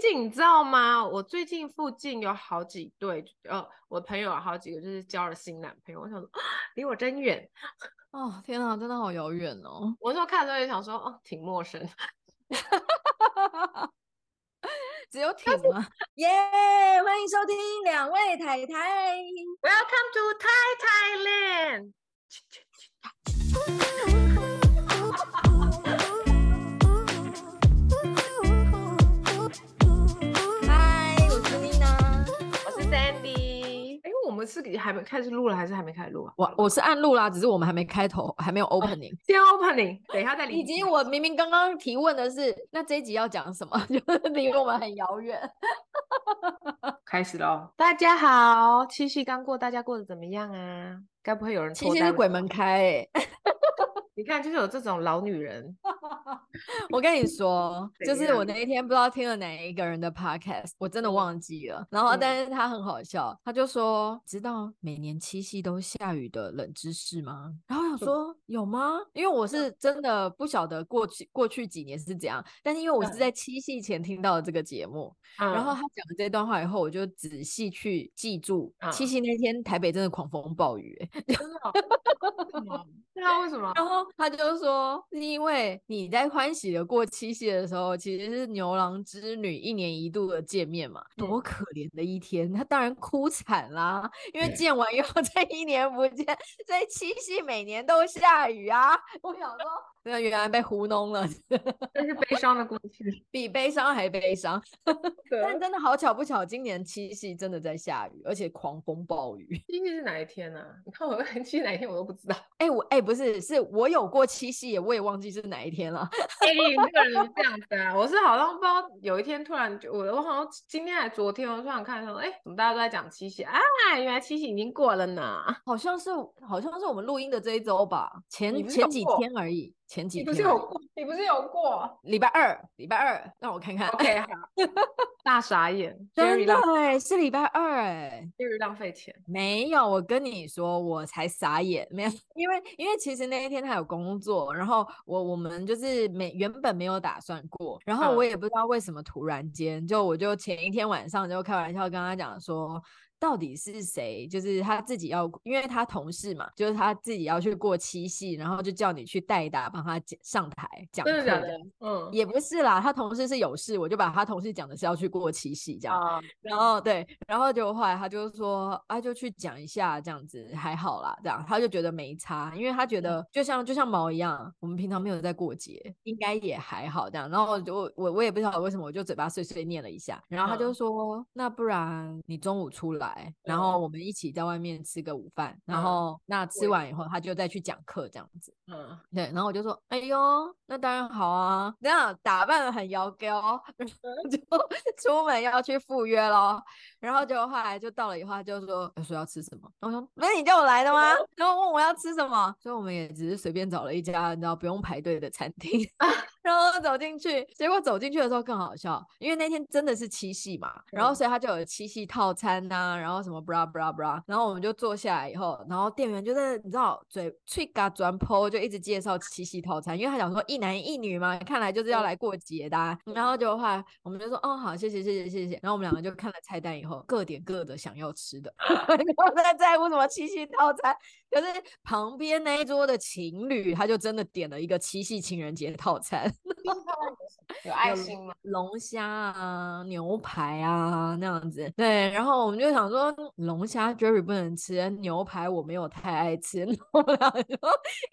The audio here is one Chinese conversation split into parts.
近你知道吗？我最近附近有好几对，呃，我朋友有好几个就是交了新男朋友。我想说，离我真远。哦，天哪，真的好遥远哦。我说看的时候也想说，哦，挺陌生。只有挺吗？耶！Yeah, 欢迎收听两位太太。Welcome to Thai Thailand。我 们是还没开始录了，还是还没开始录啊？我我是按录啦，只是我们还没开头，还没有 opening。先 opening，等一下再理。以及我明明刚刚提问的是，那这一集要讲什么？就是离我们很遥远。开始喽！大家好，七夕刚过，大家过得怎么样啊？该不会有人七夕是鬼门开、欸？你看，就是有这种老女人。我跟你说，就是我那一天不知道听了哪一个人的 podcast，我真的忘记了。然后，但是他很好笑，他就说：“知道每年七夕都下雨的冷知识吗？”然后我想说：“有吗？”因为我是真的不晓得过去过去几年是怎样。但是因为我是在七夕前听到的这个节目，然后他讲了这段话以后，我就仔细去记住，七夕那天台北真的狂风暴雨，欸，真的。对啊，为什么？然后他就说，是因为你在欢喜的过七夕的时候，其实是牛郎织女一年一度的见面嘛，多可怜的一天，他当然哭惨啦，因为见完以后再一年不见，所以七夕每年都下雨啊。我想说。那原来被糊弄了，这是悲伤的故事，比悲伤还悲伤。但真的好巧不巧，今年七夕真的在下雨，而且狂风暴雨。七夕是哪一天呢、啊？你看我七夕哪一天我都不知道。哎、欸，我哎、欸、不是，是我有过七夕，我也忘记是哪一天了。哎、欸，你这个人这样子啊？我是好像不知道，有一天突然就我我好像今天还昨天，我突然看说，哎、欸，怎么大家都在讲七夕啊？原来七夕已经过了呢。好像是好像是我们录音的这一周吧，前前几天而已。前几天你不是有过？你不是有过？礼拜二，礼拜二，让我看看。OK，好，大傻眼，真的哎，是礼拜二哎，就是浪费钱。没有，我跟你说，我才傻眼，没有，因为因为其实那一天他有工作，然后我我们就是没原本没有打算过，然后我也不知道为什么突然间，就我就前一天晚上就开玩笑跟他讲说。到底是谁？就是他自己要，因为他同事嘛，就是他自己要去过七夕，然后就叫你去代打，帮他讲上台讲课的。的的嗯，也不是啦，他同事是有事，我就把他同事讲的是要去过七夕这样。啊、然后对，然后就后来他就说，啊，就去讲一下这样子，还好啦，这样他就觉得没差，因为他觉得就像就像毛一样，我们平常没有在过节，应该也还好这样。然后我我我也不知道为什么，我就嘴巴碎碎念了一下，然后他就说，嗯、那不然你中午出来。然后我们一起在外面吃个午饭，嗯、然后那吃完以后他就再去讲课这样子。嗯，对，然后我就说，哎呦，那当然好啊，这样打扮的很妖娇，就 出门要去赴约喽。然后就后来就到了以后，他就说，说要吃什么？然后我说，不是你叫我来的吗？然后问我要吃什么，所以我们也只是随便找了一家你知道不用排队的餐厅。然后走进去，结果走进去的时候更好笑，因为那天真的是七夕嘛，然后所以他就有七夕套餐呐、啊，然后什么 bra bra bra，然后我们就坐下来以后，然后店员就在你知道嘴吹嘎转坡就一直介绍七夕套餐，因为他想说一男一女嘛，看来就是要来过节的、啊，然后就话我们就说哦好，谢谢谢谢谢谢，然后我们两个就看了菜单以后，各点各的想要吃的，不在在乎什么七夕套餐。可是旁边那一桌的情侣，他就真的点了一个七夕情人节套餐，有爱心吗？龙虾啊，牛排啊那样子。对，然后我们就想说，龙虾 Jerry 不能吃，牛排我没有太爱吃，然后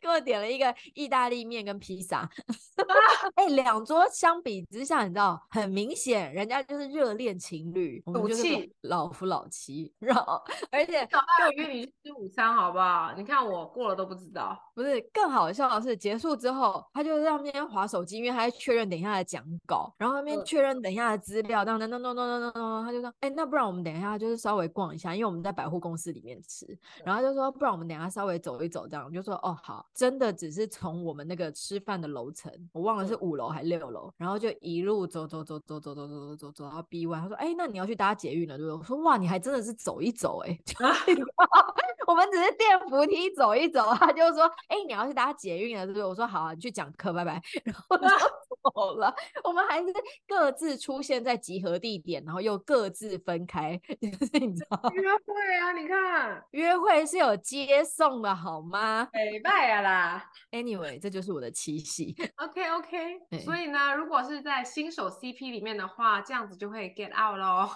给我点了一个意大利面跟披萨。哎、欸，两桌相比之下，你知道，很明显人家就是热恋情侣，我们就是老夫老妻，然后而且就约你去吃午餐，好不好？你看我过了都不知道，不是更好笑的是，结束之后他就在那边划手机，因为他在确认等一下的讲稿，然后那边确认等一下的资料，等等等等等等等，他就说，哎，那不然我们等一下就是稍微逛一下，因为我们在百货公司里面吃，然后就说，不然我们等一下稍微走一走，这样我就说，哦好，真的只是从我们那个吃饭的楼层，我忘了是五楼还是六楼，然后就一路走走走走走走走走走走到 B one，他说，哎，那你要去搭捷运了，对不对？我说，哇，你还真的是走一走，哎。我们只是电扶梯走一走，他就说：“哎、你要去搭捷运了，对不对？”我说：“好啊，你去讲课，拜拜。”然后就有了，我们还是各自出现在集合地点，然后又各自分开，就是你知道约会啊，你看约会是有接送的好吗？美拜啊啦。Anyway，这就是我的七夕。OK OK，所以呢，如果是在新手 CP 里面的话，这样子就会 get out 喽。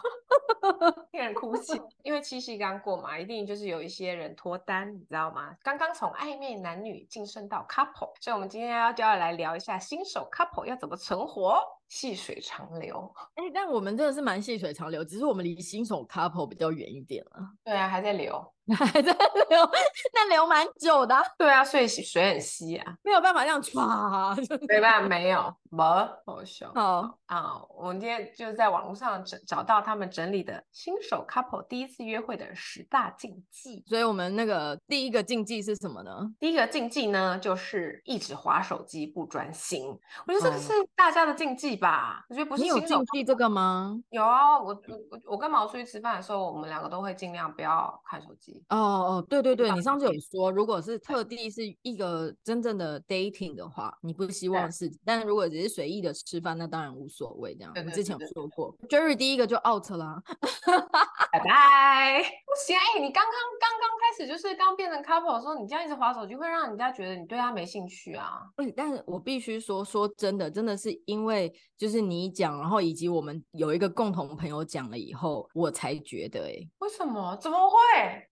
有点哭泣，因为七夕刚过嘛，一定就是有一些人脱单，你知道吗？刚刚从暧昧男女晋升到 couple，所以我们今天要就要来聊一下新手 couple 要怎么存活。细水长流，哎、欸，但我们真的是蛮细水长流，只是我们离新手 couple 比较远一点了。对啊，还在流，还在流，那流蛮久的。对啊，所以水很稀啊，没有办法这样唰，没办法，没有，没，好笑。好啊，我们今天就在网络上找找到他们整理的新手 couple 第一次约会的十大禁忌。所以我们那个第一个禁忌是什么呢？第一个禁忌呢，就是一直划手机不专心。我觉得这个是大家的禁忌。吧，我觉得不是。你有禁忌这个吗？有啊，我我我跟毛出去吃饭的时候，我们两个都会尽量不要看手机。哦哦，对对对，你上次有说，如果是特地是一个真正的 dating 的话，你不希望是，但是如果只是随意的吃饭，那当然无所谓。这样，我们之前有说过，Jerry 第一个就 out 了，拜拜。不行，哎，你刚刚刚刚开始就是刚变成 couple 的时候，你这样一直划手机，会让人家觉得你对他没兴趣啊。嗯，但是我必须说，说真的，真的是因为。就是你讲，然后以及我们有一个共同朋友讲了以后，我才觉得，哎，为什么？怎么会？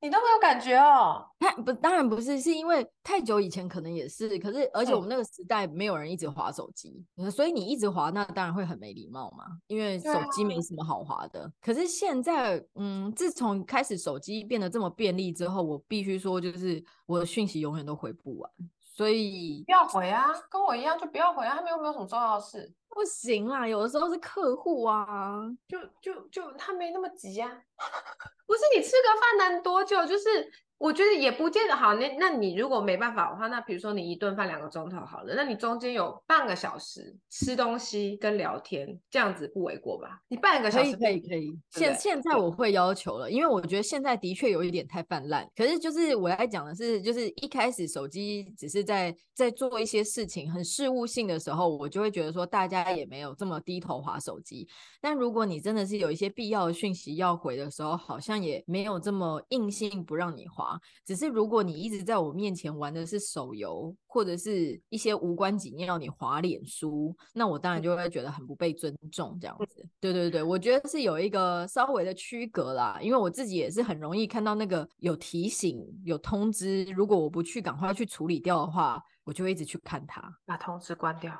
你都没有感觉哦？他不，当然不是，是因为太久以前可能也是，可是而且我们那个时代没有人一直划手机，嗯、所以你一直划，那当然会很没礼貌嘛，因为手机没什么好划的。啊、可是现在，嗯，自从开始手机变得这么便利之后，我必须说，就是我的讯息永远都回不完。所以不要回啊，跟我一样就不要回啊，他们又没有什么重要的事。不行啦，有的时候是客户啊，就就就他没那么急啊。不是你吃个饭能多久？就是。我觉得也不见得好，那那你如果没办法的话，那比如说你一顿饭两个钟头好了，那你中间有半个小时吃东西跟聊天，这样子不为过吧？你半个小时可以可以可以。现现在我会要求了，因为我觉得现在的确有一点太泛滥。可是就是我来讲的是，就是一开始手机只是在在做一些事情很事务性的时候，我就会觉得说大家也没有这么低头划手机。但如果你真的是有一些必要的讯息要回的时候，好像也没有这么硬性不让你滑。只是如果你一直在我面前玩的是手游，或者是一些无关紧要你滑脸书，那我当然就会觉得很不被尊重这样子。对对对，我觉得是有一个稍微的区隔啦，因为我自己也是很容易看到那个有提醒、有通知，如果我不去赶快去处理掉的话，我就会一直去看它，把通知关掉。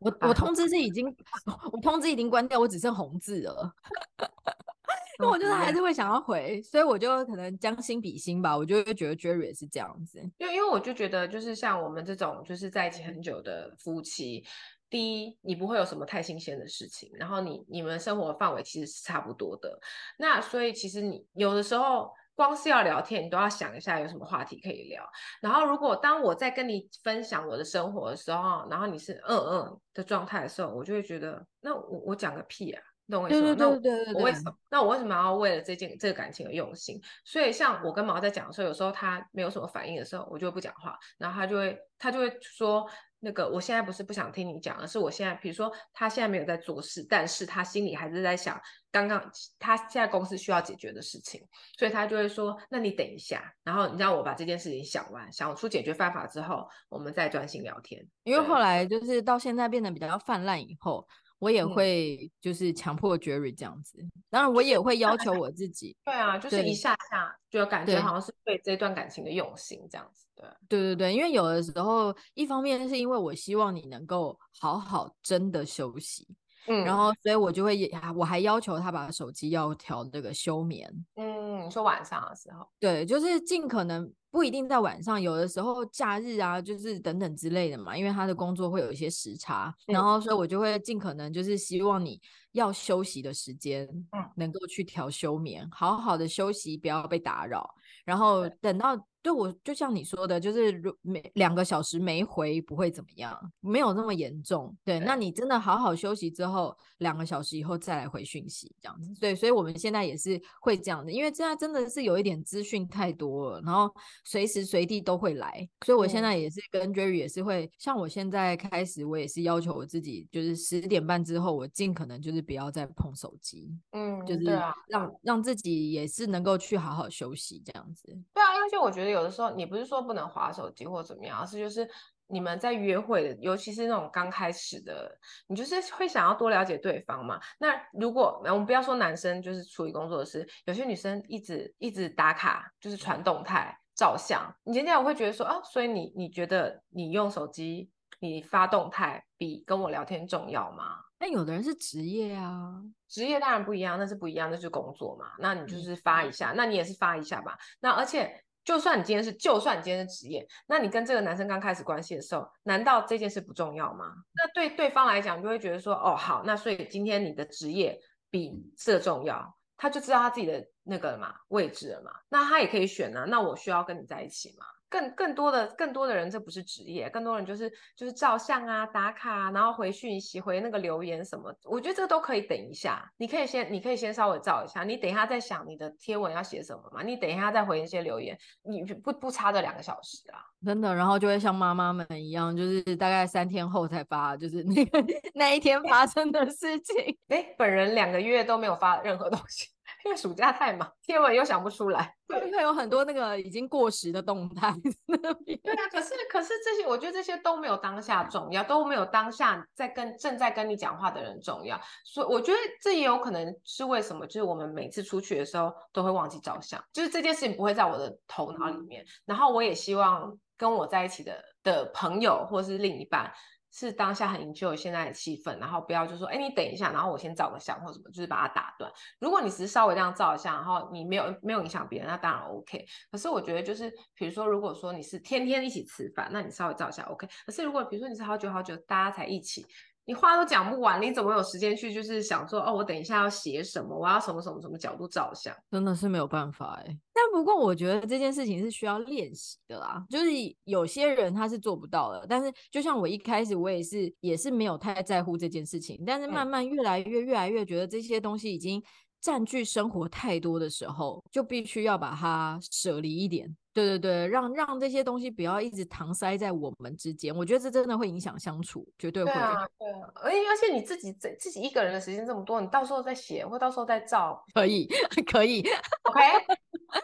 我我通知是已经，我通知已经关掉，我只剩红字了。那我就是还是会想要回，所以我就可能将心比心吧，我就会觉得 Jerry 也是这样子。因为因为我就觉得，就是像我们这种就是在一起很久的夫妻，第一，你不会有什么太新鲜的事情，然后你你们生活范围其实是差不多的。那所以其实你有的时候光是要聊天，你都要想一下有什么话题可以聊。然后如果当我在跟你分享我的生活的时候，然后你是嗯嗯的状态的时候，我就会觉得，那我我讲个屁啊！懂我意思吗？那我我为什么？那我为什么要为了这件这个感情而用心？所以像我跟毛在讲的时候，有时候他没有什么反应的时候，我就会不讲话，然后他就会他就会说那个我现在不是不想听你讲，而是我现在比如说他现在没有在做事，但是他心里还是在想刚刚他现在公司需要解决的事情，所以他就会说那你等一下，然后你让我把这件事情想完，想出解决办法之后，我们再专心聊天。因为后来就是到现在变得比较泛滥以后。我也会就是强迫 Jerry 这样子，嗯、当然我也会要求我自己。对啊，就是一下下就感觉好像是对这段感情的用心这样子。对，对对对，因为有的时候，一方面是因为我希望你能够好好真的休息，嗯，然后所以我就会我还要求他把手机要调这个休眠。嗯，你说晚上的时候，对，就是尽可能。不一定在晚上，有的时候假日啊，就是等等之类的嘛，因为他的工作会有一些时差，然后所以我就会尽可能就是希望你要休息的时间，嗯，能够去调休眠，好好的休息，不要被打扰，然后等到。对，我就像你说的，就是如每两个小时没回不会怎么样，没有那么严重。对，那你真的好好休息之后，两个小时以后再来回讯息，这样子。对，所以我们现在也是会这样的，因为现在真的是有一点资讯太多了，然后随时随地都会来。所以我现在也是跟 Jerry 也是会，像我现在开始，我也是要求我自己，就是十点半之后，我尽可能就是不要再碰手机，嗯，就是让、啊、让自己也是能够去好好休息这样子。对啊，而且我觉得有的时候你不是说不能划手机或怎么样，而是就是。你们在约会的，尤其是那种刚开始的，你就是会想要多了解对方嘛。那如果我们不要说男生就是处理工作的事，有些女生一直一直打卡，就是传动态、照相，你今天我会觉得说啊，所以你你觉得你用手机你发动态比跟我聊天重要吗？那有的人是职业啊，职业当然不一样，那是不一样，那是工作嘛。那你就是发一下，那你也是发一下吧。那而且。就算你今天是，就算你今天是职业，那你跟这个男生刚开始关系的时候，难道这件事不重要吗？那对对方来讲，就会觉得说，哦，好，那所以今天你的职业比这重要，他就知道他自己的那个嘛位置了嘛，那他也可以选啊，那我需要跟你在一起吗？更更多的更多的人，这不是职业，更多人就是就是照相啊、打卡啊，然后回讯息、回那个留言什么，我觉得这都可以等一下。你可以先你可以先稍微照一下，你等一下再想你的贴文要写什么嘛，你等一下再回一些留言，你不不差这两个小时啊，真的。然后就会像妈妈们一样，就是大概三天后才发，就是那个 那一天发生的事情。哎，本人两个月都没有发任何东西。因为暑假太忙，贴文又想不出来，对，会有很多那个已经过时的动态。对啊，可是可是这些，我觉得这些都没有当下重要，都没有当下在跟正在跟你讲话的人重要。所以我觉得这也有可能是为什么，就是我们每次出去的时候都会忘记照相，就是这件事情不会在我的头脑里面。然后我也希望跟我在一起的的朋友或是另一半。是当下很研究现在的气氛，然后不要就说，哎，你等一下，然后我先照个相或什么，就是把它打断。如果你只是稍微这样照一下，然后你没有没有影响别人，那当然 OK。可是我觉得就是，比如说，如果说你是天天一起吃饭，那你稍微照一下 OK。可是如果比如说你是好久好久大家才一起。你话都讲不完，你怎么有时间去就是想说哦，我等一下要写什么，我要什么什么什么角度照相，真的是没有办法哎。但不过我觉得这件事情是需要练习的啦，就是有些人他是做不到的。但是就像我一开始我也是也是没有太在乎这件事情，但是慢慢越来越越来越觉得这些东西已经占据生活太多的时候，就必须要把它舍离一点。对对对，让让这些东西不要一直搪塞在我们之间，我觉得这真的会影响相处，绝对会。对啊，对啊，而且而且你自己自自己一个人的时间这么多，你到时候再写或到时候再照，可以 可以，OK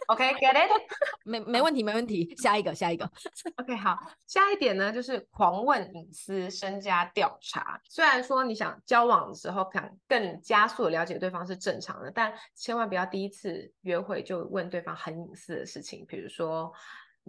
OK get it，没没问题没问题，下一个下一个，OK 好，下一点呢就是狂问隐私身家调查，虽然说你想交往的时候想更加速的了解对方是正常的，但千万不要第一次约会就问对方很隐私的事情，比如说。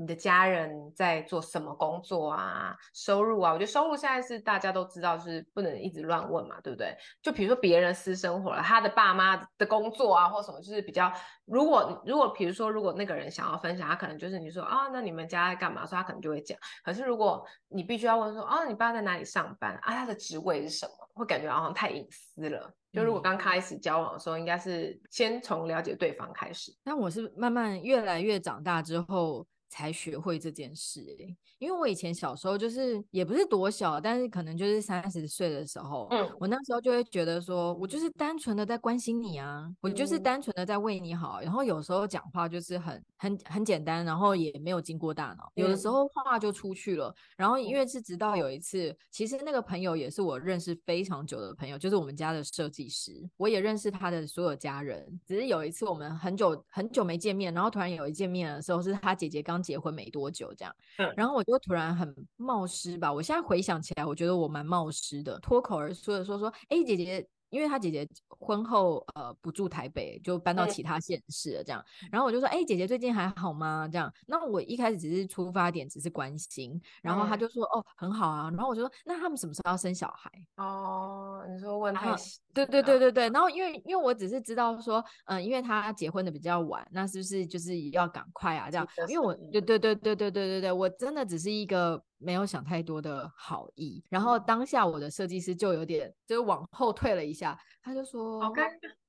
你的家人在做什么工作啊？收入啊？我觉得收入现在是大家都知道，是不能一直乱问嘛，对不对？就比如说别人私生活了，他的爸妈的工作啊，或什么，就是比较。如果如果比如说，如果那个人想要分享，他可能就是你说啊，那你们家在干嘛？所以他可能就会讲。可是如果你必须要问说，啊，你爸在哪里上班啊？他的职位是什么？会感觉好像太隐私了。就如果刚开始交往的时候，应该是先从了解对方开始。但我是慢慢越来越长大之后才学会这件事欸，因为我以前小时候就是也不是多小，但是可能就是三十岁的时候，嗯，我那时候就会觉得说，我就是单纯的在关心你啊，我就是单纯的在为你好，然后有时候讲话就是很很很简单，然后也没有经过大脑，有的时候话就出去了，然后因为是直到有一次，其实那个朋友也是我认识非常久的朋友，就是我们家的设计师，我也认识他的所有家人，只是有一次我们很久很久没见面，然后突然有一见面的时候，是他姐姐刚。结婚没多久，这样，嗯，然后我就突然很冒失吧。我现在回想起来，我觉得我蛮冒失的，脱口而出的说说，哎，姐姐。因为他姐姐婚后呃不住台北，就搬到其他县市了，这样。嗯、然后我就说，哎、欸，姐姐最近还好吗？这样。那我一开始只是出发点只是关心，然后他就说，嗯、哦，很好啊。然后我就说，那他们什么时候要生小孩？哦，你说问太细。对对对对对。然后因为因为我只是知道说，嗯、呃，因为他结婚的比较晚，那是不是就是要赶快啊？这样。因为我对对对对对对对对，我真的只是一个。没有想太多的好意，然后当下我的设计师就有点就是往后退了一下，他就说：“ OK，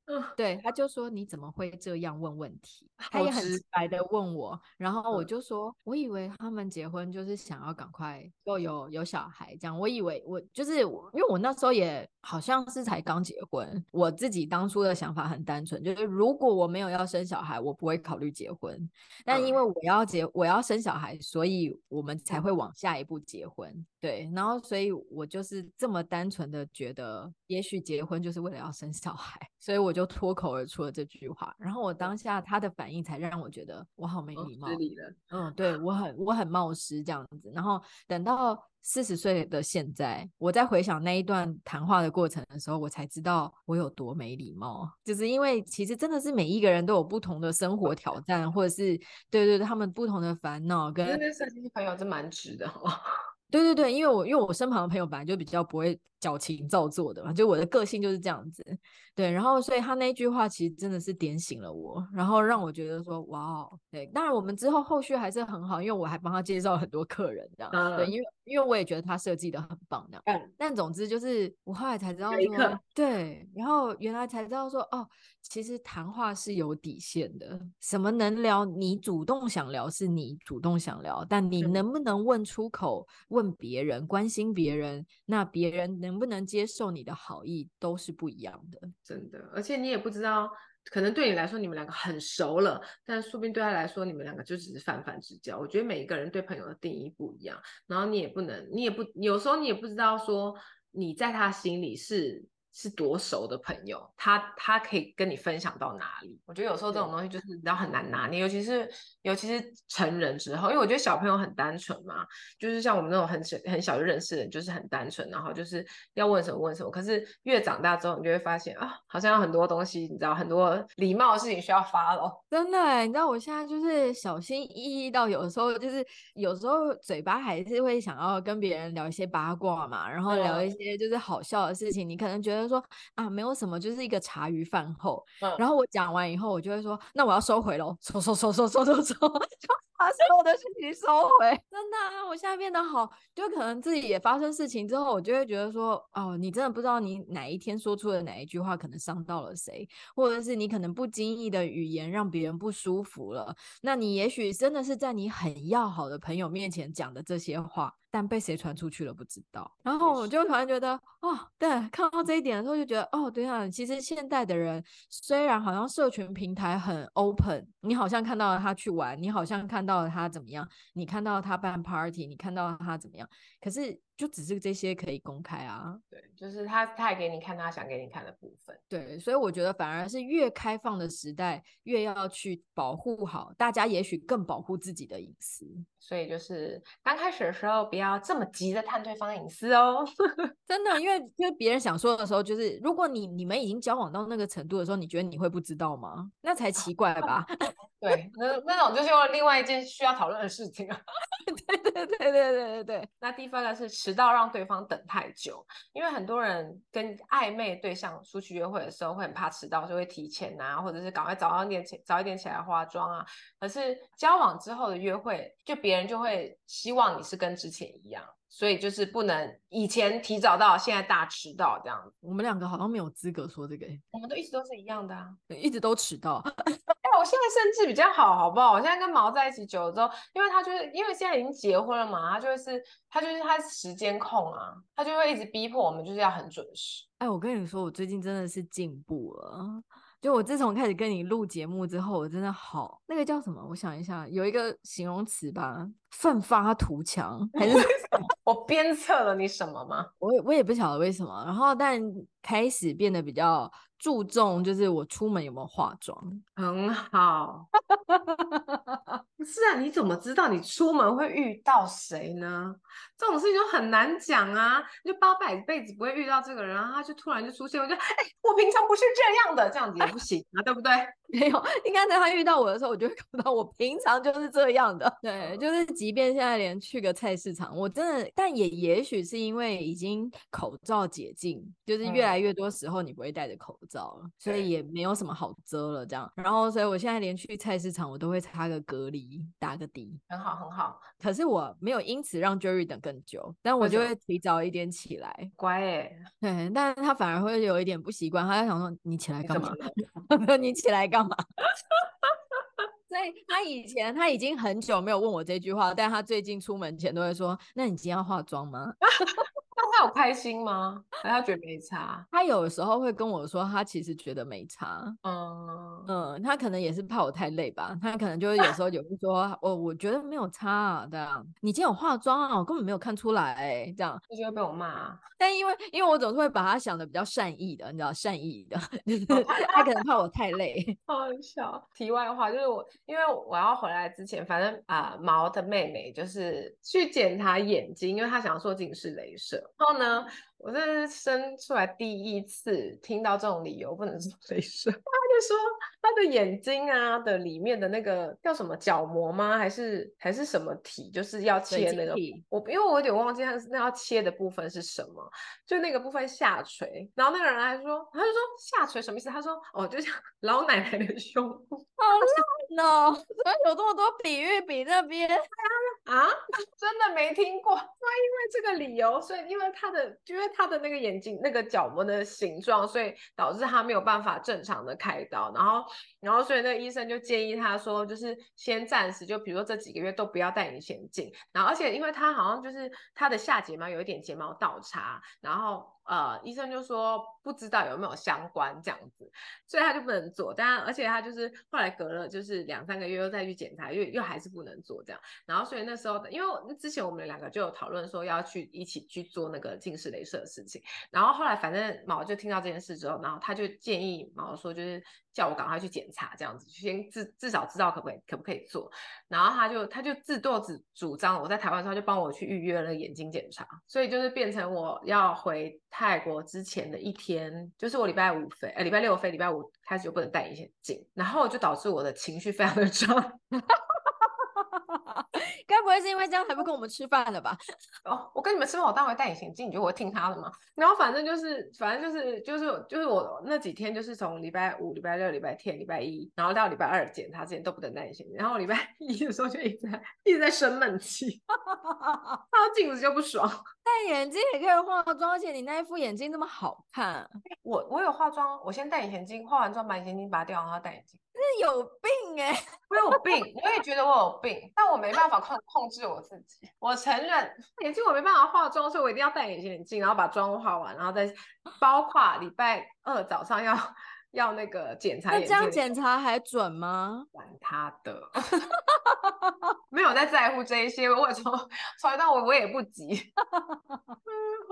嗯，对，他就说你怎么会这样问问题？他也很直白的问我，然后我就说，嗯、我以为他们结婚就是想要赶快又有有小孩这样，我以为我就是因为我那时候也好像是才刚结婚，我自己当初的想法很单纯，就是如果我没有要生小孩，我不会考虑结婚，但因为我要结我要生小孩，所以我们才会往下一步结婚。对，然后所以我就是这么单纯的觉得，也许结婚就是为了要生小孩，所以我就脱口而出了这句话。然后我当下他的反应才让我觉得我好没礼貌。哦、嗯，对，我很我很冒失这样子。然后等到四十岁的现在，我在回想那一段谈话的过程的时候，我才知道我有多没礼貌。就是因为其实真的是每一个人都有不同的生活挑战，或者是对对对，他们不同的烦恼跟。跟设计师朋友真蛮值的哦。对对对，因为我因为我身旁的朋友本来就比较不会矫情造作的嘛，就我的个性就是这样子。对，然后所以他那句话其实真的是点醒了我，然后让我觉得说哇哦，对。当然我们之后后续还是很好，因为我还帮他介绍很多客人这样。嗯、对，因为因为我也觉得他设计的很棒这样。嗯。但总之就是我后来才知道说，对，然后原来才知道说哦，其实谈话是有底线的，什么能聊，你主动想聊是你主动想聊，但你能不能问出口，问别人，关心别人，那别人能能不能接受你的好意，都是不一样的。真的，而且你也不知道，可能对你来说你们两个很熟了，但说不定对他来说你们两个就只是泛泛之交。我觉得每一个人对朋友的定义不一样，然后你也不能，你也不，有时候你也不知道说你在他心里是。是多熟的朋友，他他可以跟你分享到哪里？我觉得有时候这种东西就是你知道很难拿捏，尤其是尤其是成人之后，因为我觉得小朋友很单纯嘛，就是像我们那种很小很小就认识的人，就是很单纯，然后就是要问什么问什么。可是越长大之后，你就会发现啊，好像有很多东西，你知道，很多礼貌的事情需要 follow。真的，你知道我现在就是小心翼翼到有的时候，就是有时候嘴巴还是会想要跟别人聊一些八卦嘛，然后聊一些就是好笑的事情，你可能觉得。说啊，没有什么，就是一个茶余饭后。嗯、然后我讲完以后，我就会说，那我要收回喽，收收收收收收收，把所有的事情收回。真的啊，我现在变得好，就可能自己也发生事情之后，我就会觉得说，哦，你真的不知道你哪一天说出的哪一句话，可能伤到了谁，或者是你可能不经意的语言让别人不舒服了。那你也许真的是在你很要好的朋友面前讲的这些话。但被谁传出去了不知道，然后我就突然觉得，哦，对，看到这一点的时候就觉得，哦，对啊，其实现代的人虽然好像社群平台很 open，你好像看到了他去玩，你好像看到了他怎么样，你看到他办 party，你看到他怎么样，可是。就只是这些可以公开啊，对，就是他他也给你看他想给你看的部分，对，所以我觉得反而是越开放的时代，越要去保护好大家，也许更保护自己的隐私。所以就是刚开始的时候，不要这么急着探对方隐私哦，真的，因为因为别人想说的时候，就是如果你你们已经交往到那个程度的时候，你觉得你会不知道吗？那才奇怪吧？对，那那种就是另外一件需要讨论的事情啊。对对对对对对对。那第三个是迟到让对方等太久，因为很多人跟暧昧对象出去约会的时候会很怕迟到，就会提前啊，或者是赶快早上点起早一点起来化妆啊。可是交往之后的约会，就别人就会希望你是跟之前一样，所以就是不能以前提早到，现在大迟到这样。我们两个好像没有资格说这个，我们都一直都是一样的啊，一直都迟到。我现在甚至比较好，好不好？我现在跟毛在一起久了之后，因为他就是因为现在已经结婚了嘛，他就是他就是他时间控啊，他就会一直逼迫我们就是要很准时。哎，我跟你说，我最近真的是进步了。就我自从开始跟你录节目之后，我真的好那个叫什么？我想一下，有一个形容词吧，奋发图强，还是我鞭策了你什么吗？我也我也不晓得为什么。然后但开始变得比较。注重就是我出门有没有化妆，很好。是啊，你怎么知道你出门会遇到谁呢？这种事情就很难讲啊。你就八百辈子不会遇到这个人，然后他就突然就出现，我就哎，我平常不是这样的，这样子也不行啊，对不对？没有，应该在他遇到我的时候，我就会看到我平常就是这样的。对，就是即便现在连去个菜市场，我真的，但也也许是因为已经口罩解禁，就是越来越多时候你不会戴着口罩了，所以也没有什么好遮了这样。然后，所以我现在连去菜市场，我都会擦个隔离，打个底，很好很好。可是我没有因此让 Jerry 等更久，但我就会提早一点起来。乖哎，对，但是他反而会有一点不习惯，他在想说你起来干嘛？你起来干 所以他以前他已经很久没有问我这句话，但他最近出门前都会说：“那你今天要化妆吗？” 开心吗？还是他觉得没差？他有时候会跟我说，他其实觉得没差。嗯嗯，他可能也是怕我太累吧。他可能就是有时候有会说：“哦，我觉得没有差啊。”这样，你今天有化妆啊？我根本没有看出来。哎，这样就会被我骂。但因为因为我总是会把他想的比较善意的，你知道，善意的，就是他可能怕我太累。好笑。题外话就是我，因为我要回来之前，反正啊、呃，毛的妹妹就是去检查眼睛，因为她想要做近视雷射。然后呢，我这是生出来第一次听到这种理由不能说雷射。他就说他的眼睛啊的里面的那个叫什么角膜吗？还是还是什么体？就是要切那个。我因为我有点忘记他那要切的部分是什么，就那个部分下垂。然后那个人还说，他就说下垂什么意思？他说哦，就像 老奶奶的胸部。好烂哦！怎么有这么多比喻比那边？啊，真的没听过。那因为这个理由，所以因为他的，因为他的那个眼睛那个角膜的形状，所以导致他没有办法正常的开刀。然后，然后所以那个医生就建议他说，就是先暂时就比如说这几个月都不要戴隐形眼镜。然后，而且因为他好像就是他的下睫毛有一点睫毛倒插，然后。呃，医生就说不知道有没有相关这样子，所以他就不能做。但而且他就是后来隔了就是两三个月又再去检查，又又还是不能做这样。然后所以那时候，因为之前我们两个就有讨论说要去一起去做那个近视雷射的事情。然后后来反正毛就听到这件事之后，然后他就建议毛说就是。叫我赶快去检查，这样子先至至少知道可不可以可不可以做，然后他就他就自作主主张，我在台湾的时候就帮我去预约了眼睛检查，所以就是变成我要回泰国之前的一天，就是我礼拜五飞，呃礼拜六飞，礼拜五开始就不能戴隐形眼镜，然后就导致我的情绪非常的 差。该不会是因为这样才不跟我们吃饭了吧？哦，我跟你们吃饭，我当回戴隐形眼镜，你觉得我会听他的吗？然后反正就是，反正就是，就是，就是我那几天就是从礼拜五、礼拜六、礼拜天、礼拜一，然后到礼拜二检查之前都不能戴隐形镜，然后礼拜一的时候就一直在一直在生闷气，看到镜子就不爽。戴眼镜也可以化妆，而且你那一副眼镜这么好看，我我有化妆，我先戴隐形镜，化完妆把隐形眼镜拔掉，然后戴眼镜。是有病哎、欸！我有病，我也觉得我有病，但我没办法控控制我自己。我承认 眼镜我没办法化妆，所以我一定要戴隐形眼镜，然后把妆化完，然后再包括礼拜二早上要要那个检查眼镜。那这样检查还准吗？管他的，没有在在乎这一些。我从从到我我也不急。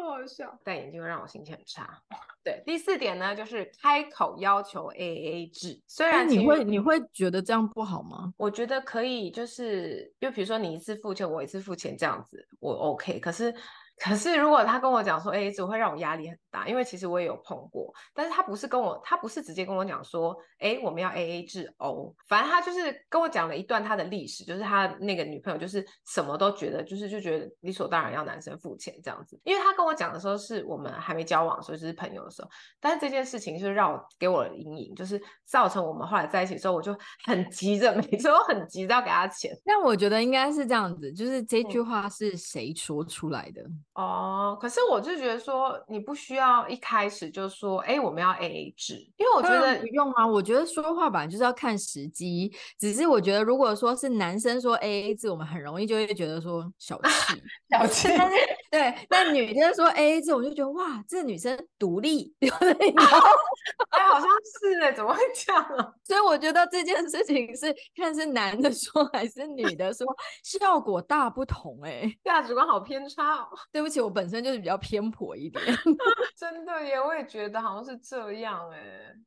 好好笑，戴眼镜会让我心情很差。对，第四点呢，就是开口要求 AA 制。虽然你会你会觉得这样不好吗？我觉得可以，就是就比如说你一次付钱，我一次付钱这样子，我 OK。可是。可是如果他跟我讲说 AA 制，会让我压力很大，因为其实我也有碰过，但是他不是跟我，他不是直接跟我讲说，哎，我们要 AA 制哦，反正他就是跟我讲了一段他的历史，就是他那个女朋友就是什么都觉得，就是就觉得理所当然要男生付钱这样子，因为他跟我讲的时候是我们还没交往，所以就是朋友的时候，但是这件事情就是让我给我的阴影，就是造成我们后来在一起之后，我就很急着，每次都很急着要给他钱。但我觉得应该是这样子，就是这句话是谁说出来的？嗯哦，可是我就觉得说，你不需要一开始就说，哎，我们要 AA 制，因为我觉得不用啊。我觉得说话本来就是要看时机，只是我觉得如果说是男生说 AA 制，我们很容易就会觉得说小气，小气。但是对，那女生说 AA 制，我就觉得哇，这女生独立，哎，好像是哎，怎么会这样啊？所以我觉得这件事情是看是男的说还是女的说，效果大不同哎，价值观好偏差哦。对。对不起，我本身就是比较偏颇一点。真的耶，我也觉得好像是这样哎。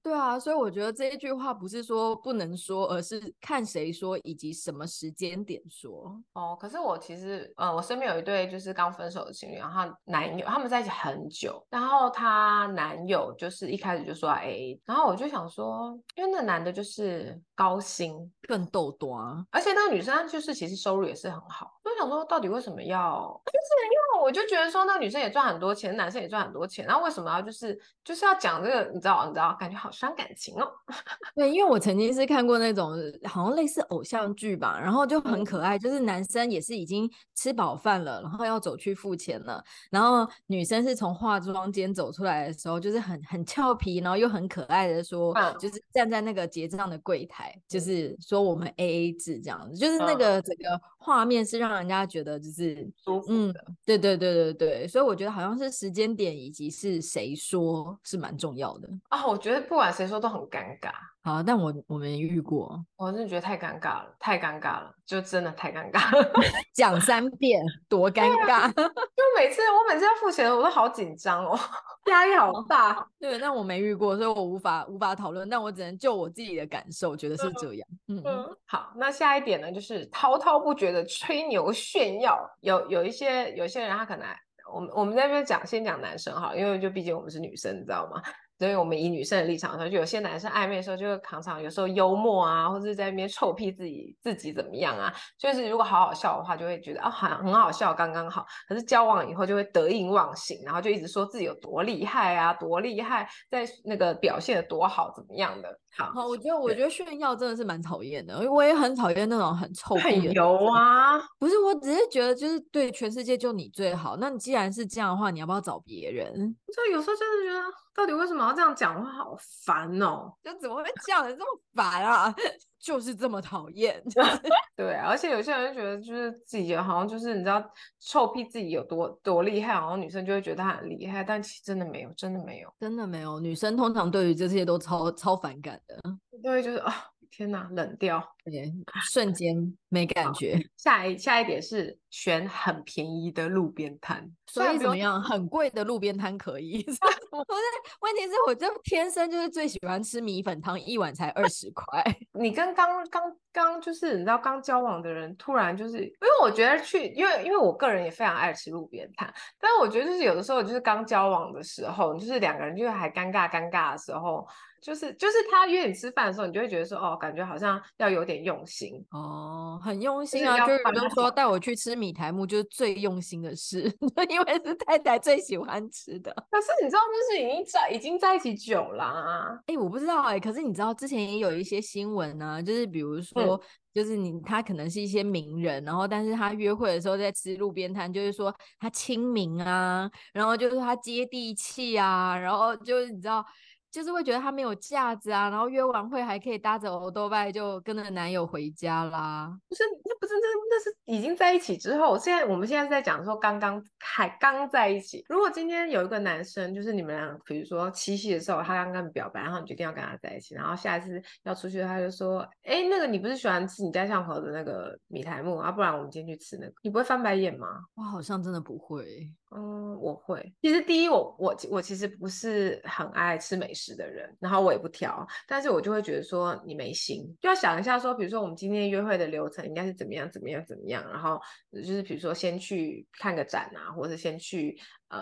对啊，所以我觉得这一句话不是说不能说，而是看谁说以及什么时间点说。哦，可是我其实，呃，我身边有一对就是刚分手的情侣，然后男友他们在一起很久，然后他男友就是一开始就说要 AA，然后我就想说，因为那男的就是高薪更逗多，而且那个女生就是其实收入也是很好，我就想说到底为什么要？就是因为我就觉得说那个女生也赚很多钱，男生也赚很多钱，然后为什么要就是就是要讲这个？你知道，你知道，感觉好伤感情哦。对，因为我曾经是看过那种好像类似偶像剧吧，然后就很可爱，就是男生也是已经吃饱饭了，然后要走去付钱了，然后女生是从化妆间走出来的时候，就是很很俏皮，然后又很可爱的说，就是站在那个结账的柜台，就是说我们 AA 制这样子，就是那个整个画面是让人家觉得就是舒服的。嗯，对对对对对，所以我觉得好像是时间点以及是谁说是蛮重要的啊，我觉得不管谁说都很尴尬。好，但我我没遇过，我真的觉得太尴尬了，太尴尬了，就真的太尴尬了。讲三遍，多尴尬！就每次我每次要付钱，我都好紧张哦，压力好大。对，但我没遇过，所以我无法无法讨论。但我只能就我自己的感受，觉得是这样。嗯嗯。好，那下一点呢，就是滔滔不绝的吹牛炫耀。有有一些有些人，他可能我们我们在这边讲，先讲男生哈，因为就毕竟我们是女生，你知道吗？所以我们以女生的立场说，就有些男生暧昧的时候，就会常常有时候幽默啊，或者是在那边臭屁自己自己怎么样啊。就是如果好好笑的话，就会觉得啊，很很好笑，刚刚好。可是交往以后就会得意忘形，然后就一直说自己有多厉害啊，多厉害，在那个表现的多好，怎么样的。好，好，我觉得我觉得炫耀真的是蛮讨厌的，因为我也很讨厌那种很臭屁的。很油啊！不是，我只是觉得就是对全世界就你最好。那你既然是这样的话，你要不要找别人？所以有时候真的觉得，到底为什么要这样讲话？好烦哦！就怎么会讲的这么烦啊？就是这么讨厌。对，而且有些人就觉得，就是自己好像就是你知道臭屁自己有多多厉害，然后女生就会觉得他很厉害，但其实真的没有，真的没有，真的没有。女生通常对于这些都超超反感的，对，就是啊。天哪，冷掉，对，瞬间没感觉。下一下一点是选很便宜的路边摊，所以怎么样？很贵的路边摊可以？不是，问题是我就天生就是最喜欢吃米粉汤，一碗才二十块。你跟刚刚刚就是你知道刚交往的人，突然就是因为我觉得去，因为因为我个人也非常爱吃路边摊，但是我觉得就是有的时候就是刚交往的时候，就是两个人就是还尴尬尴尬的时候。就是就是他约你吃饭的时候，你就会觉得说哦，感觉好像要有点用心哦，很用心啊。就是比如说带我去吃米苔木，就是最用心的事，因为是太太最喜欢吃的。可是你知道，就是已经在已经在一起久了啊。哎、欸，我不知道哎、欸。可是你知道，之前也有一些新闻啊，就是比如说，嗯、就是你他可能是一些名人，然后但是他约会的时候在吃路边摊，就是说他亲民啊，然后就是他接地气啊，然后就是你知道。就是会觉得他没有架子啊，然后约完会还可以搭着欧多拜就跟那个男友回家啦。不是，那不是，那那是已经在一起之后。现在我们现在是在讲说刚刚还刚在一起。如果今天有一个男生，就是你们俩，比如说七夕的时候，他刚跟你表白，然后你决定要跟他在一起，然后下一次要出去，他就说：“哎，那个你不是喜欢吃你家巷口的那个米苔木啊？不然我们今天去吃那个。”你不会翻白眼吗？我好像真的不会。嗯，我会。其实第一，我我我其实不是很爱吃美食的人，然后我也不挑，但是我就会觉得说你没心，就要想一下说，比如说我们今天约会的流程应该是怎么样，怎么样，怎么样，然后就是比如说先去看个展啊，或者先去呃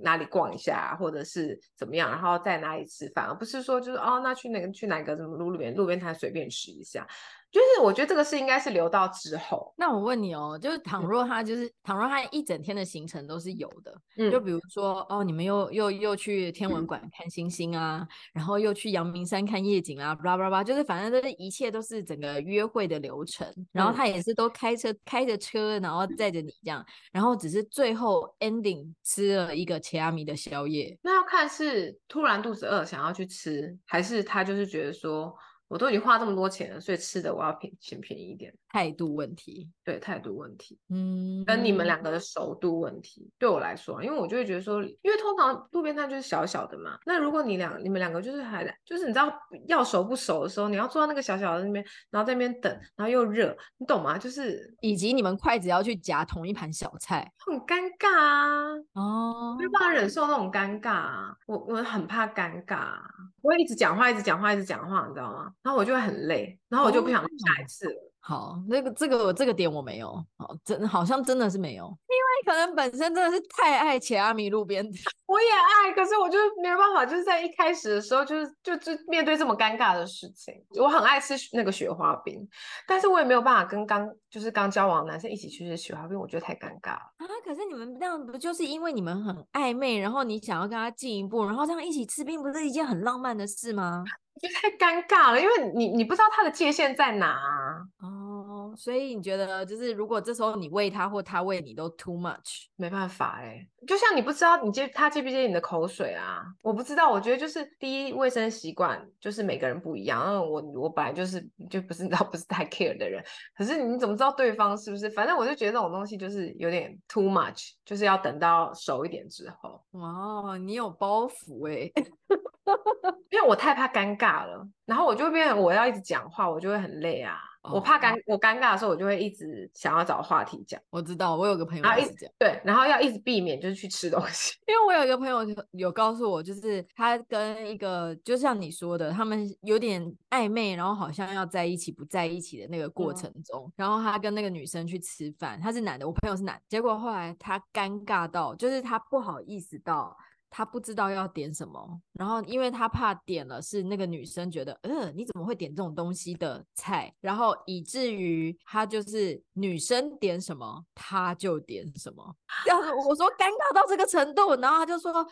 哪里逛一下，或者是怎么样，然后在哪里吃饭，而不是说就是哦，那去哪个去哪个什么路路边路边摊随便吃一下。就是我觉得这个事应该是留到之后。那我问你哦，就是倘若他就是、嗯、倘若他一整天的行程都是有的，嗯，就比如说哦，你们又又又去天文馆看星星啊，嗯、然后又去阳明山看夜景啊，巴拉巴拉，就是反正这是一切都是整个约会的流程。然后他也是都开车、嗯、开着车，然后载着你这样，然后只是最后 ending 吃了一个切阿米的宵夜。那要看是突然肚子饿想要去吃，还是他就是觉得说。我都已经花这么多钱了，所以吃的我要便嫌便宜一点。态度问题，对，态度问题，嗯，跟你们两个的熟度问题，对我来说，因为我就会觉得说，因为通常路边摊就是小小的嘛，那如果你两你们两个就是还就是你知道要熟不熟的时候，你要坐到那个小小的那边，然后在那边等，然后又热，你懂吗？就是以及你们筷子要去夹同一盘小菜，很尴尬啊，哦，没有办法忍受那种尴尬啊，我我很怕尴尬啊，我会一直讲话，一直讲话，一直讲话，你知道吗？然后我就会很累，然后我就不想下一次了。哦好，那个这个这个点我没有，好，真好像真的是没有，因为可能本身真的是太爱且阿米路边的，我也爱，可是我就没有办法，就是在一开始的时候，就是就就面对这么尴尬的事情，我很爱吃那个雪花冰，但是我也没有办法跟刚就是刚交往的男生一起去吃雪花冰，我觉得太尴尬了啊。可是你们这样不就是因为你们很暧昧，然后你想要跟他进一步，然后这样一起吃冰，不是一件很浪漫的事吗？就太尴尬了，因为你你不知道他的界限在哪啊。所以你觉得就是如果这时候你喂他或他喂你都 too much，没办法哎，就像你不知道你接他接不接你的口水啊，我不知道，我觉得就是第一卫生习惯就是每个人不一样，因为我我本来就是就不是你知道不是太 care 的人，可是你怎么知道对方是不是？反正我就觉得这种东西就是有点 too much，就是要等到熟一点之后。哇，你有包袱哎。因为我太怕尴尬了，然后我就会变我要一直讲话，我就会很累啊。Oh, 我怕尴，我尴尬的时候，我就会一直想要找话题讲。我知道，我有个朋友一直讲，对，然后要一直避免就是去吃东西。因为我有一个朋友有告诉我，就是他跟一个就像你说的，他们有点暧昧，然后好像要在一起不在一起的那个过程中，嗯、然后他跟那个女生去吃饭，他是男的，我朋友是男的，结果后来他尴尬到，就是他不好意思到。他不知道要点什么，然后因为他怕点了是那个女生觉得，嗯，你怎么会点这种东西的菜，然后以至于他就是女生点什么他就点什么，这样子我说尴尬到这个程度，然后他就说。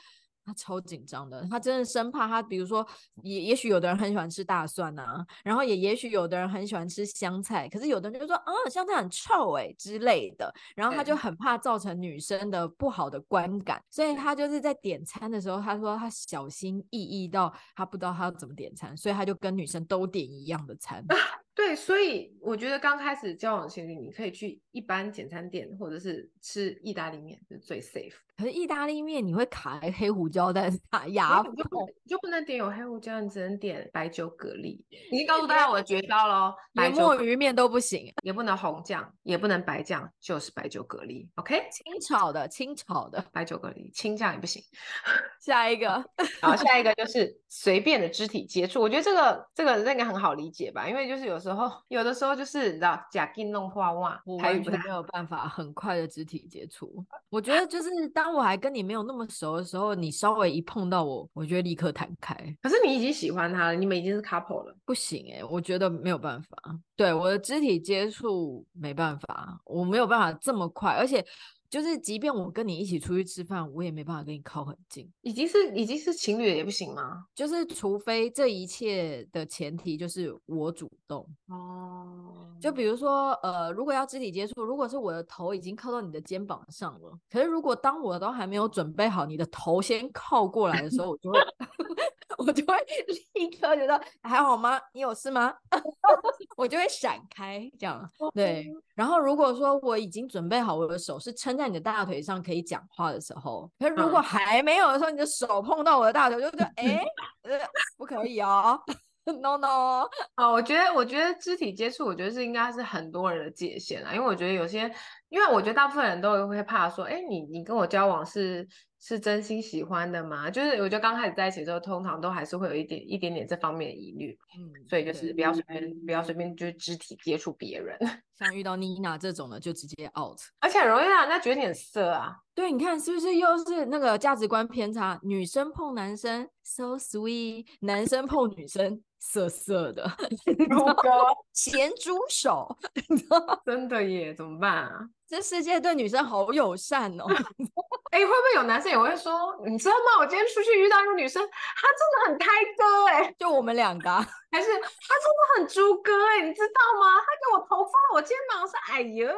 他超紧张的，他真的生怕他，比如说，也也许有的人很喜欢吃大蒜呐、啊，然后也也许有的人很喜欢吃香菜，可是有的人就说啊，香菜很臭哎、欸、之类的，然后他就很怕造成女生的不好的观感，所以他就是在点餐的时候，他说他小心翼翼到他不知道他要怎么点餐，所以他就跟女生都点一样的餐。对，所以我觉得刚开始交往情侣，你可以去一般简餐店，或者是吃意大利面是最 safe。可是意大利面你会卡黑胡椒，但是卡 牙就不就不能点有黑胡椒，你只能点白酒蛤蜊。已经告诉大家我的绝招喽，连墨鱼面都不行，也不能红酱，也不能白酱，就是白酒蛤蜊。OK，清炒的，清炒的白酒蛤蜊，清酱也不行。下一个，好，下一个就是随便的肢体接触。我觉得这个这个那个很好理解吧，因为就是有时候 有的时候就是你知道假金弄花袜，我完全没有办法很快的肢体接触。我觉得就是当。当我还跟你没有那么熟的时候，你稍微一碰到我，我觉得立刻弹开。可是你已经喜欢他了，你们已经是 couple 了，不行哎、欸，我觉得没有办法。对，我的肢体接触没办法，我没有办法这么快，而且。就是，即便我跟你一起出去吃饭，我也没办法跟你靠很近。已经是已经是情侣了也不行吗？就是除非这一切的前提就是我主动哦。就比如说，呃，如果要肢体接触，如果是我的头已经靠到你的肩膀上了，可是如果当我都还没有准备好，你的头先靠过来的时候，我就会。我就会 立刻觉得还好吗？你有事吗？我就会闪开，这样对。然后如果说我已经准备好，我的手是撑在你的大腿上可以讲话的时候，可是如果还没有的时候，你的手碰到我的大腿，就觉得哎，呃，不可以哦。No no，哦，我觉得我觉得肢体接触，我觉得是应该是很多人的界限啊，因为我觉得有些，因为我觉得大部分人都会怕说，哎，你你跟我交往是是真心喜欢的吗？就是我觉得刚开始在一起的时候，通常都还是会有一点一点点这方面的疑虑，嗯，所以就是不要随便不要随便就是肢体接触别人，像遇到妮娜这种的就直接 out，而且很容易让人家觉得你很色啊。对，你看是不是又是那个价值观偏差？女生碰男生 so sweet，男生碰女生。色色的，如果咸猪手，真的耶，怎么办啊？这世界对女生好友善哦。哎、欸，会不会有男生也会说，你知道吗？我今天出去遇到一个女生，她真的很胎哥哎、欸，就我们两个，还是她真的很猪哥哎、欸，你知道吗？她给我头发，我肩膀是哎呀，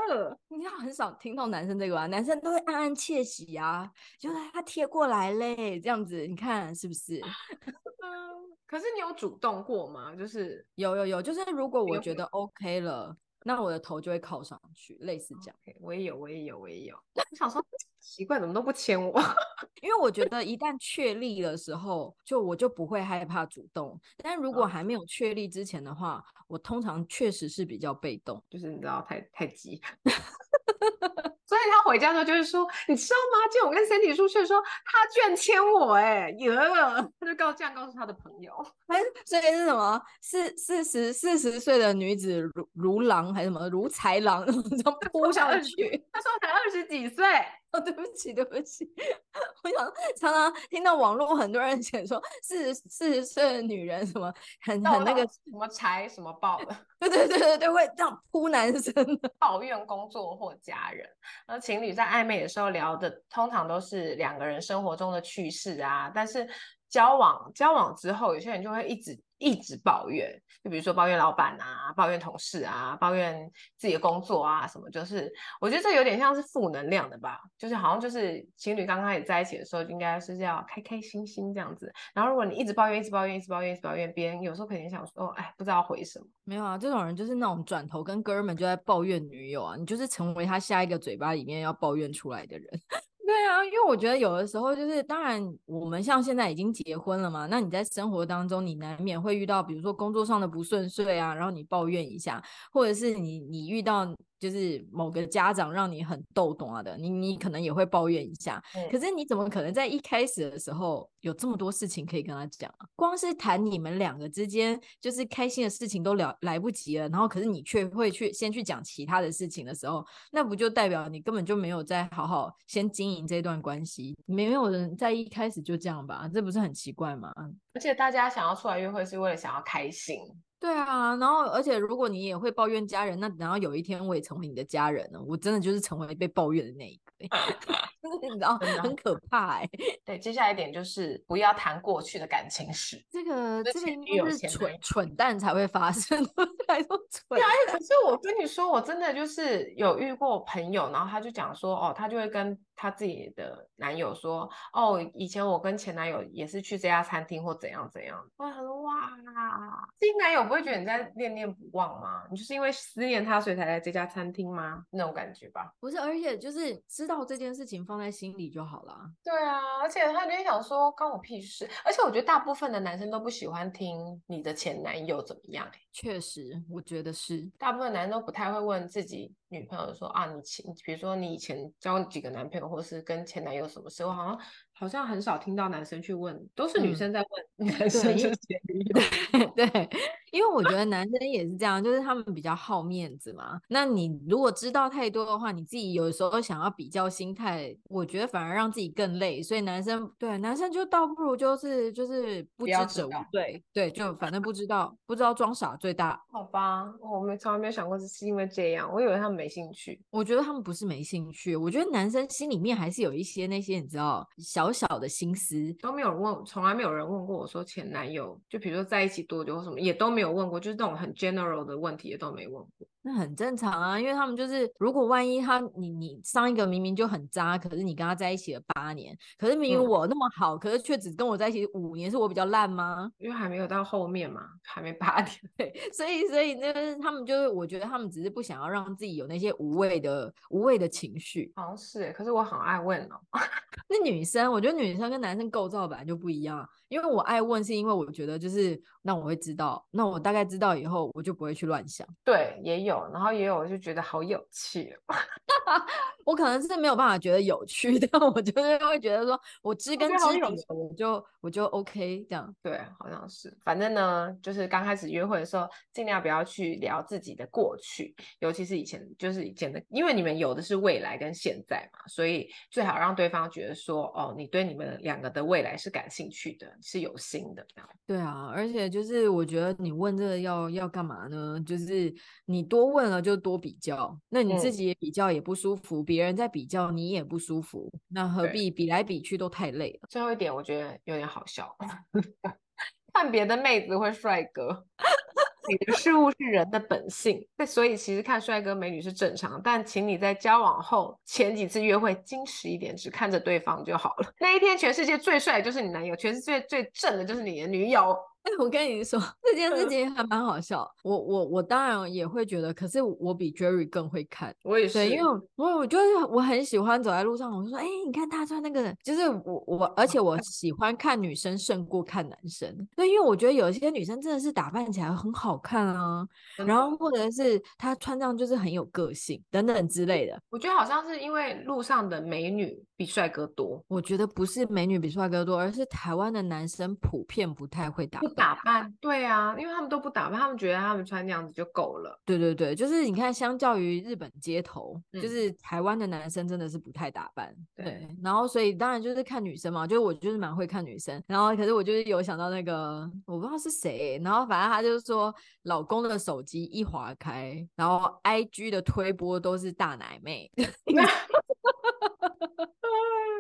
你知道很少听到男生这个啊，男生都会暗暗窃喜啊，就是他贴过来嘞，这样子，你看是不是？嗯，可是你有主动过吗？就是有有有，就是如果我觉得 OK 了。那我的头就会靠上去，类似这样。Okay, 我也有，我也有，我也有。我想说，奇怪，怎么都不牵我？因为我觉得一旦确立的时候，就我就不会害怕主动。但如果还没有确立之前的话，我通常确实是比较被动，就是你知道，太太急。所以他回家的时候就是说，你知道吗？今天我跟 Sandy 出去的时候，他居然牵我、欸，哎，耶！他就告这样告诉他的朋友，哎，所以是什么？四四十四十岁的女子如如狼还是什么如豺狼，这样扑上去。他说才二十几岁。哦，对不起，对不起，我想常常听到网络很多人写说四十四十岁的女人什么很很那个什么财什么爆的，对对对对对，会这样扑男生的，抱怨工作或家人。而情侣在暧昧的时候聊的通常都是两个人生活中的趣事啊，但是交往交往之后，有些人就会一直。一直抱怨，就比如说抱怨老板啊，抱怨同事啊，抱怨自己的工作啊，什么就是，我觉得这有点像是负能量的吧，就是好像就是情侣刚开始在一起的时候，应该是要开开心心这样子。然后如果你一直抱怨，一直抱怨，一直抱怨，一直抱怨，别人有时候肯定想说，哎，不知道回什么。没有啊，这种人就是那种转头跟哥们就在抱怨女友啊，你就是成为他下一个嘴巴里面要抱怨出来的人。对啊，因为我觉得有的时候就是，当然我们像现在已经结婚了嘛，那你在生活当中，你难免会遇到，比如说工作上的不顺遂啊，然后你抱怨一下，或者是你你遇到。就是某个家长让你很逗懂啊的，你你可能也会抱怨一下，嗯，可是你怎么可能在一开始的时候有这么多事情可以跟他讲啊？光是谈你们两个之间就是开心的事情都了来不及了，然后可是你却会去先去讲其他的事情的时候，那不就代表你根本就没有在好好先经营这段关系？没有人在一开始就这样吧？这不是很奇怪吗？而且大家想要出来约会是为了想要开心。对啊，然后而且如果你也会抱怨家人，那然后有一天我也成为你的家人了，我真的就是成为被抱怨的那一个。你知道很可怕哎、欸。对，接下来一点就是不要谈过去的感情史。这个这个应该是蠢蠢蛋才会发生的，太多蠢。对啊，可是我跟你说，我真的就是有遇过朋友，然后他就讲说，哦，他就会跟他自己的男友说，哦，以前我跟前男友也是去这家餐厅或怎样怎样。哇，他说哇，新男友不会觉得你在念念不忘吗？你就是因为思念他，所以才来这家餐厅吗？那种感觉吧。不是，而且就是知道这件事情放在心里就好了。对啊，而且他就想说关我屁事。而且我觉得大部分的男生都不喜欢听你的前男友怎么样。确实，我觉得是大部分男生都不太会问自己女朋友说啊，你前比如说你以前交几个男朋友，或是跟前男友什么时候好像。好像很少听到男生去问，都是女生在问 男生对，因为我觉得男生也是这样，就是他们比较好面子嘛。那你如果知道太多的话，你自己有时候想要比较心态，我觉得反而让自己更累。所以男生对男生就倒不如就是就是不知者无罪，对，就反正不知道不知道装傻最大。好吧，我没从来没有想过是因为这样，我以为他们没兴趣。我觉得他们不是没兴趣，我觉得男生心里面还是有一些那些你知道小。小小的心思都没有问，从来没有人问过我说前男友，就比如说在一起多久或什么，也都没有问过，就是那种很 general 的问题也都没问过。那很正常啊，因为他们就是，如果万一他你你上一个明明就很渣，可是你跟他在一起了八年，可是明明我那么好，嗯、可是却只跟我在一起五年，是我比较烂吗？因为还没有到后面嘛，还没八年，对，所以所以那个他们就是，我觉得他们只是不想要让自己有那些无谓的无谓的情绪。好像是，可是我很爱问哦。那女生，我觉得女生跟男生构造本来就不一样。因为我爱问，是因为我觉得就是，那我会知道，那我大概知道以后，我就不会去乱想。对，也有，然后也有，我就觉得好有趣。我可能是没有办法觉得有趣，但 我就是会觉得说，我知根知底，我就我就 OK 这样。对，好像是。反正呢，就是刚开始约会的时候，尽量不要去聊自己的过去，尤其是以前，就是以前的，因为你们有的是未来跟现在嘛，所以最好让对方觉得说，哦，你对你们两个的未来是感兴趣的。是有心的。对啊，而且就是我觉得你问这个要要干嘛呢？就是你多问了就多比较，那你自己也比较也不舒服，别、嗯、人在比较你也不舒服，那何必比来比去都太累了。最后一点我觉得有点好笑，看别的妹子或帅哥。你的事物是人的本性，那所以其实看帅哥美女是正常，但请你在交往后前几次约会矜持一点，只看着对方就好了。那一天全世界最帅的就是你男友，全世界最正的就是你的女友。哎，我跟你说 这件事情还蛮好笑。我我我当然也会觉得，可是我比 Jerry 更会看。我也是，因为我我就是我很喜欢走在路上，我就说，哎，你看他穿那个，就是我我，而且我喜欢看女生胜过看男生。对，因为我觉得有些女生真的是打扮起来很好看啊，然后或者是她穿上就是很有个性等等之类的。我觉得好像是因为路上的美女比帅哥多。我觉得不是美女比帅哥多，而是台湾的男生普遍不太会打扮。打扮，对啊，因为他们都不打扮，他们觉得他们穿那样子就够了。对对对，就是你看，相较于日本街头，嗯、就是台湾的男生真的是不太打扮。对，对，然后所以当然就是看女生嘛，就是我就是蛮会看女生，然后可是我就是有想到那个我不知道是谁，然后反正他就是说老公的手机一划开，然后 IG 的推播都是大奶妹。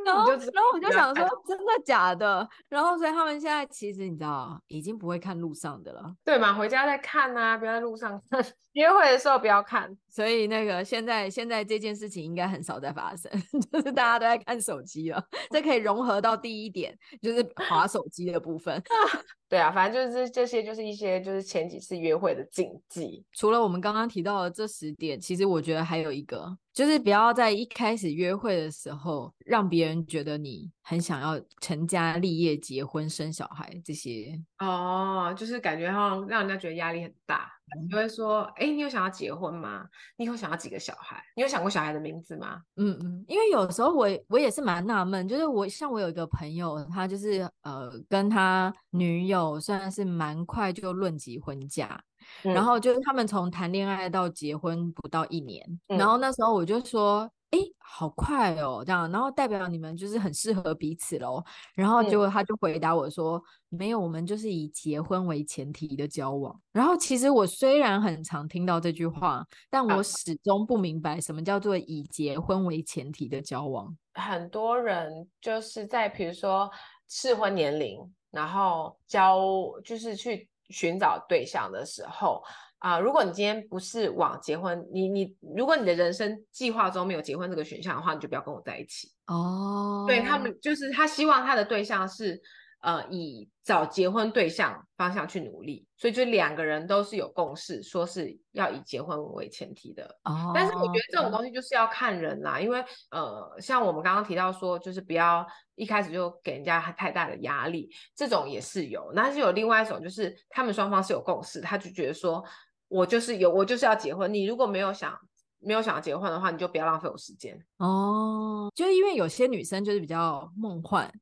然后，然后我就想说，真的假的？然后，所以他们现在其实你知道，已经不会看路上的了，对嘛？回家再看啊，不要在路上看。约会的时候不要看。所以那个现在现在这件事情应该很少在发生，就是大家都在看手机了。这可以融合到第一点，就是划手机的部分。对啊，反正就是这些，就是一些就是前几次约会的禁忌。除了我们刚刚提到的这十点，其实我觉得还有一个，就是不要在一开始约会的时候让别人觉得你很想要成家立业、结婚生小孩这些。哦，就是感觉好像让人家觉得压力很大。你就会说，哎，你有想要结婚吗？你有想要几个小孩？你有想过小孩的名字吗？嗯嗯，因为有时候我我也是蛮纳闷，就是我像我有一个朋友，他就是呃跟他女友算是蛮快就论及婚嫁，嗯、然后就是他们从谈恋爱到结婚不到一年，嗯、然后那时候我就说。哎，好快哦，这样，然后代表你们就是很适合彼此喽。然后结果他就回答我说：“嗯、没有，我们就是以结婚为前提的交往。”然后其实我虽然很常听到这句话，但我始终不明白什么叫做以结婚为前提的交往。很多人就是在比如说适婚年龄，然后交就是去寻找对象的时候。啊、呃，如果你今天不是往结婚，你你如果你的人生计划中没有结婚这个选项的话，你就不要跟我在一起哦。Oh. 对，他们就是他希望他的对象是呃以找结婚对象方向去努力，所以就两个人都是有共识，说是要以结婚为前提的哦。Oh. 但是我觉得这种东西就是要看人啦，因为呃像我们刚刚提到说，就是不要一开始就给人家太大的压力，这种也是有。那是有另外一种就是他们双方是有共识，他就觉得说。我就是有，我就是要结婚。你如果没有想没有想要结婚的话，你就不要浪费我时间哦。就是因为有些女生就是比较梦幻，嗯、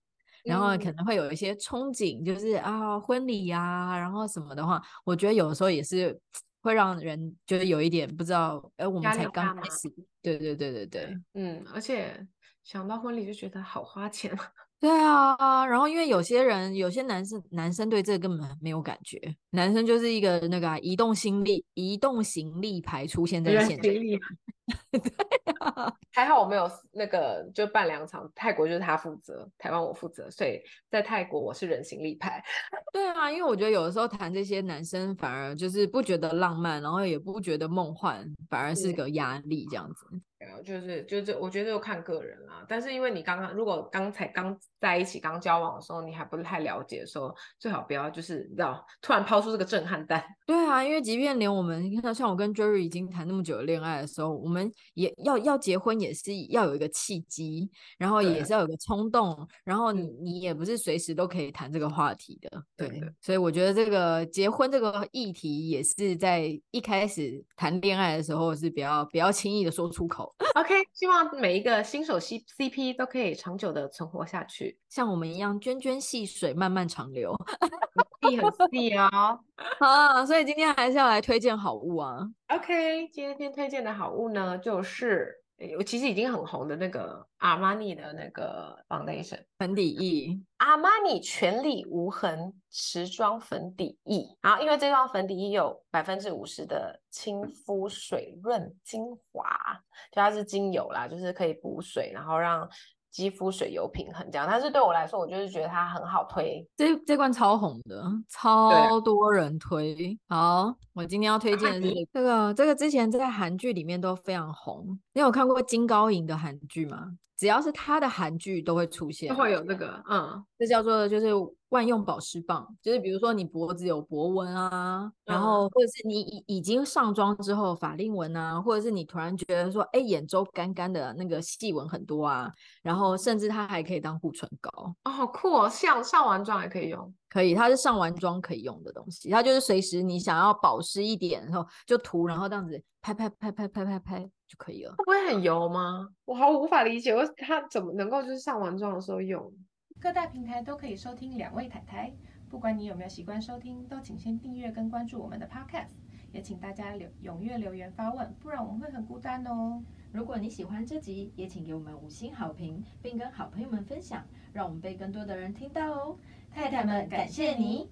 然后可能会有一些憧憬，就是啊婚礼呀、啊，然后什么的话，我觉得有的时候也是会让人觉得有一点不知道，哎，我们才刚开始。对对对对对，嗯，而且想到婚礼就觉得好花钱。对啊，然后因为有些人，有些男生，男生对这个根本没有感觉，男生就是一个那个、啊、移动心力、移动行李牌出现在现场。对啊，还好我没有那个就办两场，泰国就是他负责，台湾我负责，所以在泰国我是人形立牌。对啊，因为我觉得有的时候谈这些男生反而就是不觉得浪漫，然后也不觉得梦幻，反而是个压力这样子。就是就是，我觉得就看个人啦。但是因为你刚刚如果刚才刚在一起刚交往的时候，你还不是太了解的时候，最好不要就是你知道突然抛出这个震撼弹。对啊，因为即便连我们你看，像我跟 Jerry 已经谈那么久的恋爱的时候，我们也要要结婚，也是要有一个契机，然后也是要有个冲动，然后你你也不是随时都可以谈这个话题的。对，对，所以我觉得这个结婚这个议题也是在一开始谈恋爱的时候是比较比较轻易的说出口。OK，希望每一个新手 C CP 都可以长久的存活下去，像我们一样涓涓细水，漫漫长流，细很细哦。好啊，所以今天还是要来推荐好物啊。OK，今天推荐的好物呢，就是我其实已经很红的那个阿玛尼的那个 foundation 粉底液，阿玛尼全力无痕持妆粉底液。然后因为这双粉底液有百分之五十的亲肤水润精华，就它是精油啦，就是可以补水，然后让。肌肤水油平衡这样，但是对我来说，我就是觉得它很好推。这这罐超红的，超多人推。好，我今天要推荐的是这个，这个之前在韩剧里面都非常红。你有看过金高银的韩剧吗？只要是他的韩剧都会出现，会有这个，嗯，这叫做就是万用保湿棒，就是比如说你脖子有脖纹啊，嗯、然后。或者是你已已经上妆之后法令纹啊，或者是你突然觉得说，哎，眼周干干的那个细纹很多啊，然后甚至它还可以当护唇膏，哦，好酷哦，像上完妆还可以用，可以，它是上完妆可以用的东西，它就是随时你想要保湿一点，然后就涂，然后这样子拍拍拍拍拍拍拍。就可以了，它不会很油吗？我好无法理解，我它怎么能够就是上完妆的时候用？各大平台都可以收听两位太太，不管你有没有习惯收听，都请先订阅跟关注我们的 Podcast，也请大家留踊跃留言发问，不然我们会很孤单哦。如果你喜欢这集，也请给我们五星好评，并跟好朋友们分享，让我们被更多的人听到哦。太太们，感谢你。